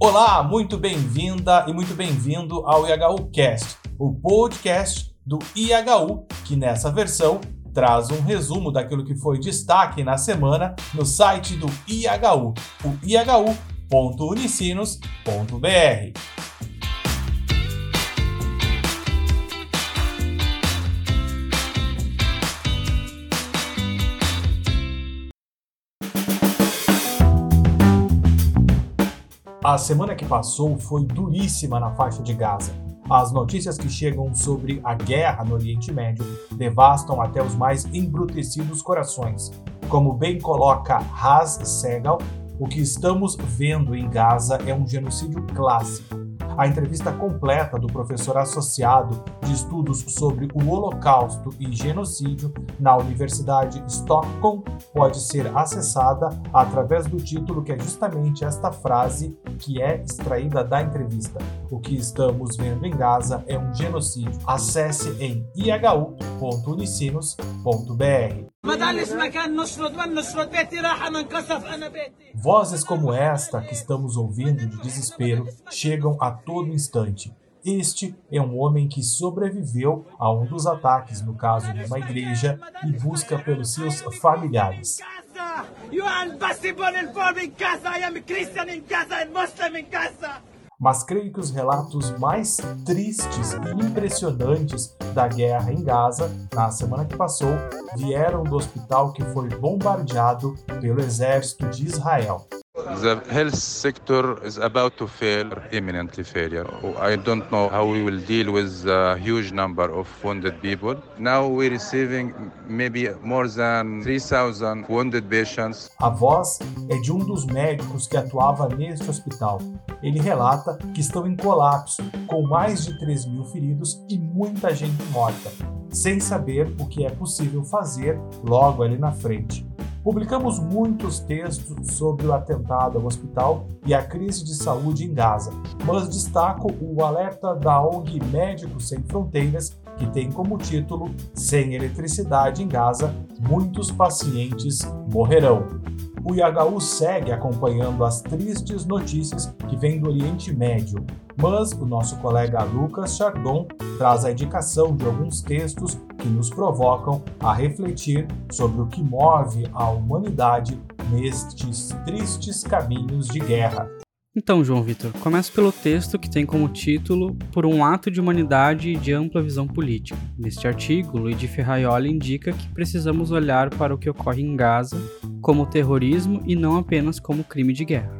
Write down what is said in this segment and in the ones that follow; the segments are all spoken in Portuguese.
Olá, muito bem-vinda e muito bem-vindo ao IHU Cast, o podcast do IHU, que nessa versão traz um resumo daquilo que foi destaque na semana no site do IHU, o ihu.unicinos.br. A semana que passou foi duríssima na faixa de Gaza. As notícias que chegam sobre a guerra no Oriente Médio devastam até os mais embrutecidos corações. Como bem coloca Haz Segal, o que estamos vendo em Gaza é um genocídio clássico a entrevista completa do professor associado de estudos sobre o Holocausto e Genocídio na Universidade Stockholm pode ser acessada através do título que é justamente esta frase que é extraída da entrevista. O que estamos vendo em Gaza é um genocídio. Acesse em ihu.unicinos.br. Vozes como esta que estamos ouvindo de desespero chegam a todo instante. Este é um homem que sobreviveu a um dos ataques, no caso de uma igreja, e busca pelos seus familiares. You are in Gaza. I am Christian in Gaza and Muslim in Gaza mas creio que os relatos mais tristes e impressionantes da guerra em Gaza, na semana que passou, vieram do hospital que foi bombardeado pelo exército de Israel. The health sector is about to fail, imminently failure. I don't know how we will deal with a huge number of wounded people. Now we're receiving maybe more than 3,000 wounded patients. A voz é de um dos médicos que atuava neste hospital. Ele relata que estão em colapso, com mais de 3 mil feridos e muita gente morta, sem saber o que é possível fazer logo ali na frente. Publicamos muitos textos sobre o atentado ao hospital e a crise de saúde em Gaza, mas destaco o alerta da ONG Médicos Sem Fronteiras, que tem como título Sem eletricidade em Gaza, muitos pacientes morrerão. O IHU segue acompanhando as tristes notícias que vêm do Oriente Médio, mas o nosso colega Lucas Chardon traz a indicação de alguns textos que nos provocam a refletir sobre o que move a humanidade nestes tristes caminhos de guerra. Então, João Vitor, começa pelo texto que tem como título Por um ato de humanidade e de ampla visão política. Neste artigo, Luigi Ferraioli indica que precisamos olhar para o que ocorre em Gaza como terrorismo e não apenas como crime de guerra.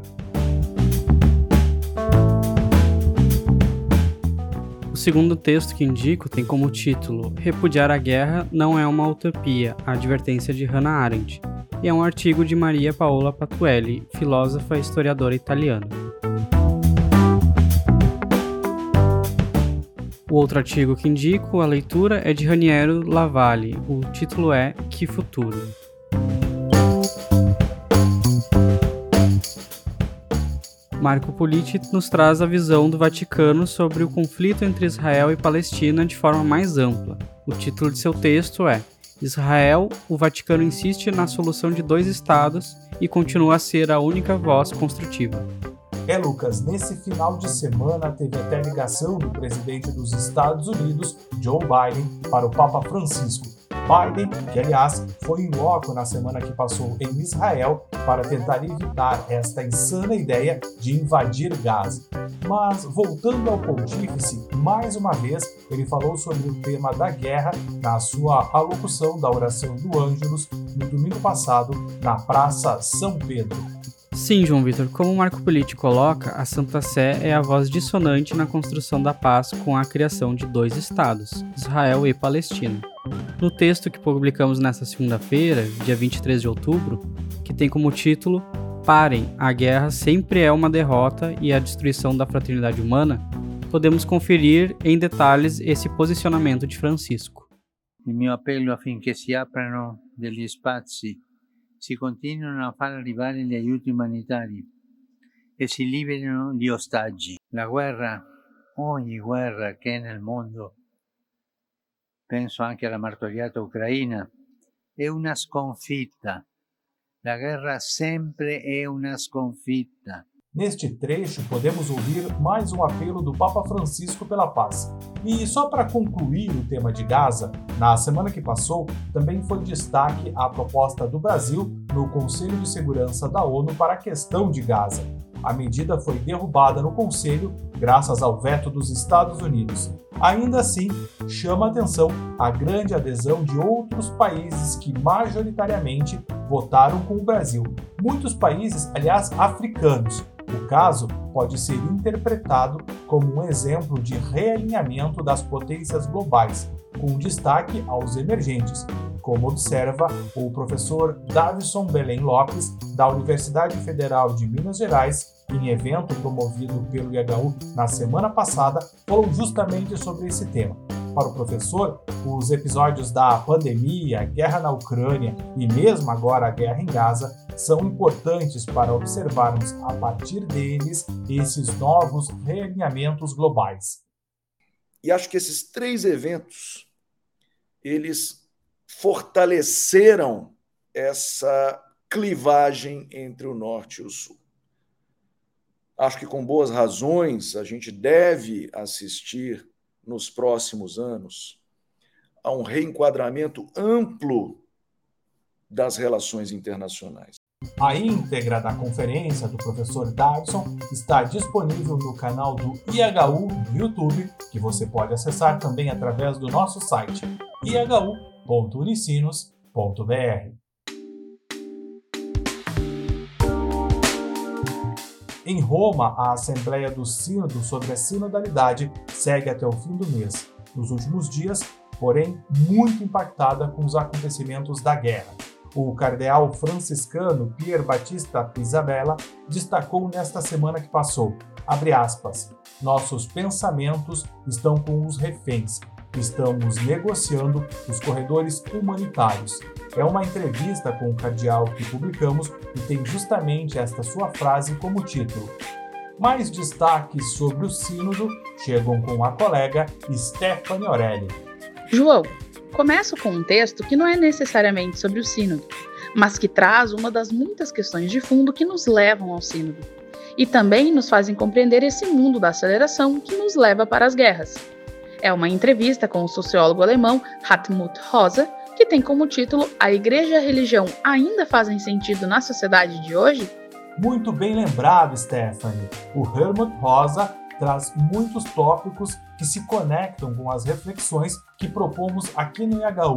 O segundo texto que indico tem como título Repudiar a guerra não é uma utopia, a advertência de Hannah Arendt, e é um artigo de Maria Paola Patuelli, filósofa e historiadora italiana. O outro artigo que indico a leitura é de Raniero Lavalle. O título é Que Futuro? Marco Politi nos traz a visão do Vaticano sobre o conflito entre Israel e Palestina de forma mais ampla. O título de seu texto é Israel, o Vaticano insiste na solução de dois estados e continua a ser a única voz construtiva. É, Lucas, nesse final de semana teve até ligação do presidente dos Estados Unidos, Joe Biden, para o Papa Francisco Biden, que aliás foi em loco na semana que passou em Israel para tentar evitar esta insana ideia de invadir Gaza. Mas voltando ao pontífice, mais uma vez ele falou sobre o tema da guerra na sua alocução da oração do Ângelus no domingo passado na Praça São Pedro. Sim, João Vitor, como Marco Politi coloca, a Santa Sé é a voz dissonante na construção da paz com a criação de dois estados, Israel e Palestina. No texto que publicamos nesta segunda-feira, dia 23 de outubro, que tem como título Parem, a guerra sempre é uma derrota e a destruição da fraternidade humana, podemos conferir em detalhes esse posicionamento de Francisco. Il mio appello affinché si aprano degli spazi, si continuino a far arrivare gli aiuti umanitari e si liberino gli ostaggi. La guerra, ogni guerra che è nel mondo, penso anche alla martoriata Ucraina, è una sconfitta. La guerra sempre è una sconfitta. Neste trecho, podemos ouvir mais um apelo do Papa Francisco pela paz. E só para concluir o tema de Gaza, na semana que passou, também foi destaque a proposta do Brasil no Conselho de Segurança da ONU para a questão de Gaza. A medida foi derrubada no Conselho graças ao veto dos Estados Unidos. Ainda assim, chama atenção a grande adesão de outros países que majoritariamente votaram com o Brasil. Muitos países, aliás, africanos, o caso pode ser interpretado como um exemplo de realinhamento das potências globais, com destaque aos emergentes, como observa o professor Davison Belém Lopes, da Universidade Federal de Minas Gerais, em evento promovido pelo IHU na semana passada, falou justamente sobre esse tema. Para o professor, os episódios da pandemia, guerra na Ucrânia e mesmo agora a guerra em Gaza são importantes para observarmos a partir deles esses novos realinhamentos globais. E acho que esses três eventos eles fortaleceram essa clivagem entre o norte e o sul. Acho que com boas razões a gente deve assistir nos próximos anos a um reenquadramento amplo das relações internacionais. A íntegra da conferência do professor Davison está disponível no canal do IHU no YouTube, que você pode acessar também através do nosso site ihu.unicinos.br. Em Roma, a Assembleia do Sínodo sobre a Sinodalidade segue até o fim do mês. Nos últimos dias, porém, muito impactada com os acontecimentos da guerra. O cardeal franciscano Pier Batista Pisabella destacou nesta semana que passou, aspas, nossos pensamentos estão com os reféns, estamos negociando os corredores humanitários, é uma entrevista com o cardeal que publicamos e tem justamente esta sua frase como título. Mais destaques sobre o Sínodo chegam com a colega Stephanie Orelli. João, começo com um texto que não é necessariamente sobre o Sínodo, mas que traz uma das muitas questões de fundo que nos levam ao Sínodo e também nos fazem compreender esse mundo da aceleração que nos leva para as guerras. É uma entrevista com o sociólogo alemão Hartmut Rosa, que tem como título A Igreja e a Religião ainda fazem sentido na sociedade de hoje? Muito bem lembrado, Stephanie. O Helmut Rosa traz muitos tópicos que se conectam com as reflexões que propomos aqui no IHU.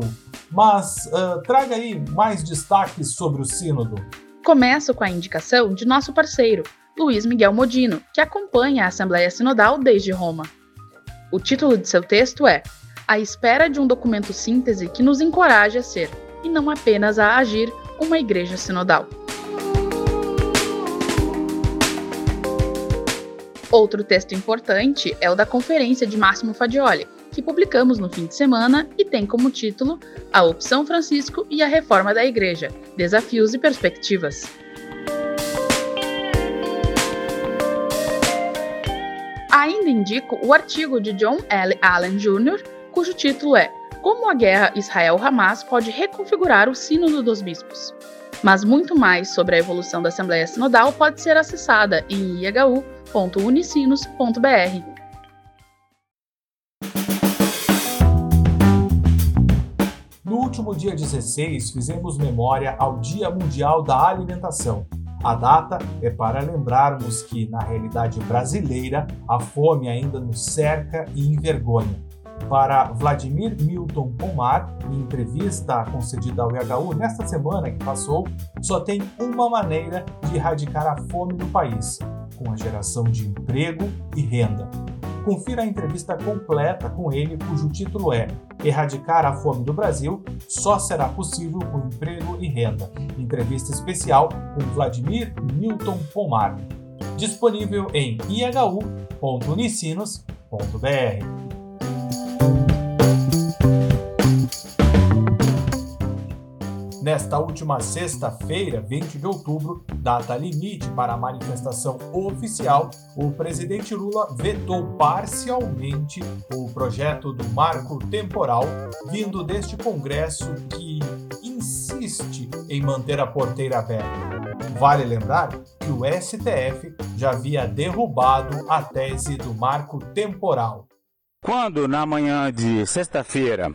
Mas uh, traga aí mais destaques sobre o Sínodo. Começo com a indicação de nosso parceiro, Luiz Miguel Modino, que acompanha a Assembleia Sinodal desde Roma. O título de seu texto é à espera de um documento síntese que nos encoraje a ser, e não apenas a agir, uma igreja sinodal. Outro texto importante é o da conferência de Máximo Fadioli, que publicamos no fim de semana e tem como título A Opção Francisco e a Reforma da Igreja: Desafios e Perspectivas. Indico o artigo de John L. Allen Jr., cujo título é Como a guerra Israel-Hamas pode reconfigurar o Sínodo dos Bispos. Mas muito mais sobre a evolução da Assembleia Sinodal pode ser acessada em ihu.unicinos.br. No último dia 16, fizemos memória ao Dia Mundial da Alimentação. A data é para lembrarmos que, na realidade brasileira, a fome ainda nos cerca e envergonha para Vladimir Milton Pomar, em entrevista concedida ao IHU nesta semana que passou, só tem uma maneira de erradicar a fome no país: com a geração de emprego e renda. Confira a entrevista completa com ele, cujo título é Erradicar a fome do Brasil só será possível com emprego e renda. Entrevista especial com Vladimir Milton Pomar. Disponível em ihu.unicinos.br. Nesta última sexta-feira, 20 de outubro, data limite para a manifestação oficial, o presidente Lula vetou parcialmente o projeto do marco temporal vindo deste Congresso que insiste em manter a porteira aberta. Vale lembrar que o STF já havia derrubado a tese do marco temporal. Quando, na manhã de sexta-feira,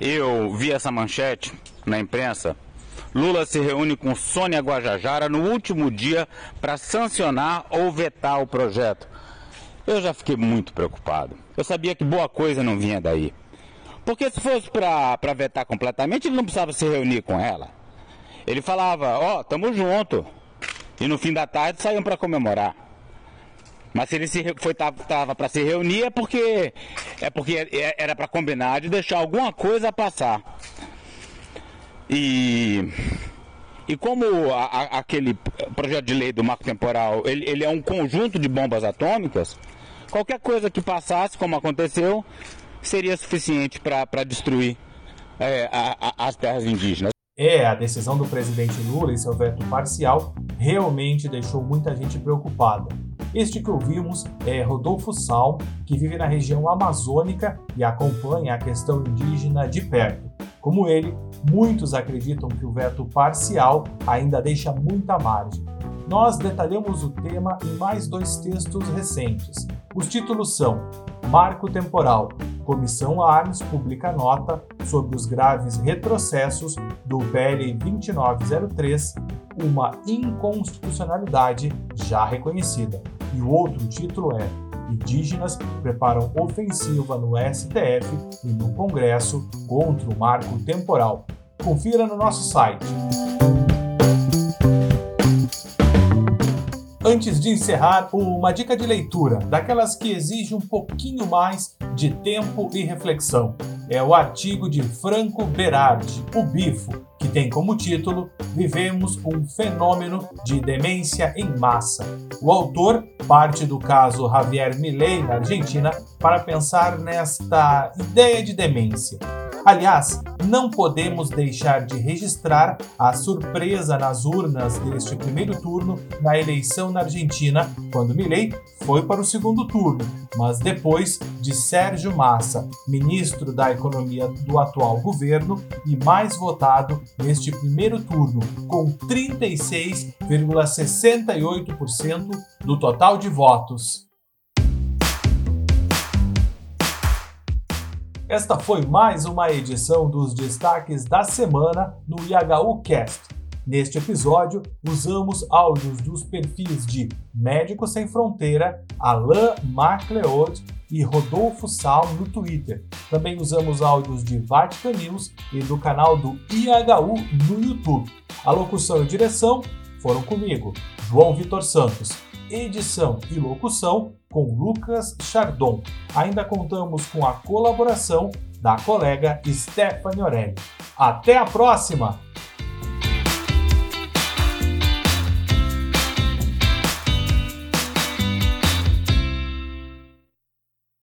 eu vi essa manchete na imprensa, Lula se reúne com Sônia Guajajara no último dia para sancionar ou vetar o projeto. Eu já fiquei muito preocupado. Eu sabia que boa coisa não vinha daí. Porque se fosse para vetar completamente, ele não precisava se reunir com ela. Ele falava, ó, oh, tamo junto. E no fim da tarde saíam para comemorar. Mas se ele se foi tava para se reunir é porque é porque era para combinar de deixar alguma coisa passar. E e como a, a, aquele projeto de lei do marco temporal ele, ele é um conjunto de bombas atômicas, qualquer coisa que passasse, como aconteceu, seria suficiente para destruir é, a, as terras indígenas. É, a decisão do presidente Lula e seu veto parcial realmente deixou muita gente preocupada. Este que ouvimos é Rodolfo Sal, que vive na região amazônica e acompanha a questão indígena de perto. Como ele, muitos acreditam que o veto parcial ainda deixa muita margem. Nós detalhamos o tema em mais dois textos recentes. Os títulos são Marco Temporal. Comissão Arnes publica nota sobre os graves retrocessos do PL 2903, uma inconstitucionalidade já reconhecida. E o outro título é Indígenas preparam ofensiva no STF e no Congresso contra o marco temporal. Confira no nosso site. Antes de encerrar, uma dica de leitura, daquelas que exige um pouquinho mais de tempo e reflexão. É o artigo de Franco Berardi, O Bifo, que tem como título Vivemos um fenômeno de demência em massa. O autor parte do caso Javier Milei na Argentina para pensar nesta ideia de demência. Aliás, não podemos deixar de registrar a surpresa nas urnas deste primeiro turno na eleição na Argentina, quando Milei foi para o segundo turno, mas depois de Sérgio Massa, ministro da Economia do atual governo e mais votado neste primeiro turno, com 36,68% do total de votos. Esta foi mais uma edição dos destaques da semana no IHU Cast. Neste episódio, usamos áudios dos perfis de Médicos Sem Fronteira, Alain MacLeod e Rodolfo Sal no Twitter. Também usamos áudios de Vatican News e do canal do IHU no YouTube. A locução e direção foram comigo, João Vitor Santos. Edição e locução com Lucas Chardon. Ainda contamos com a colaboração da colega Stephanie Orelli. Até a próxima!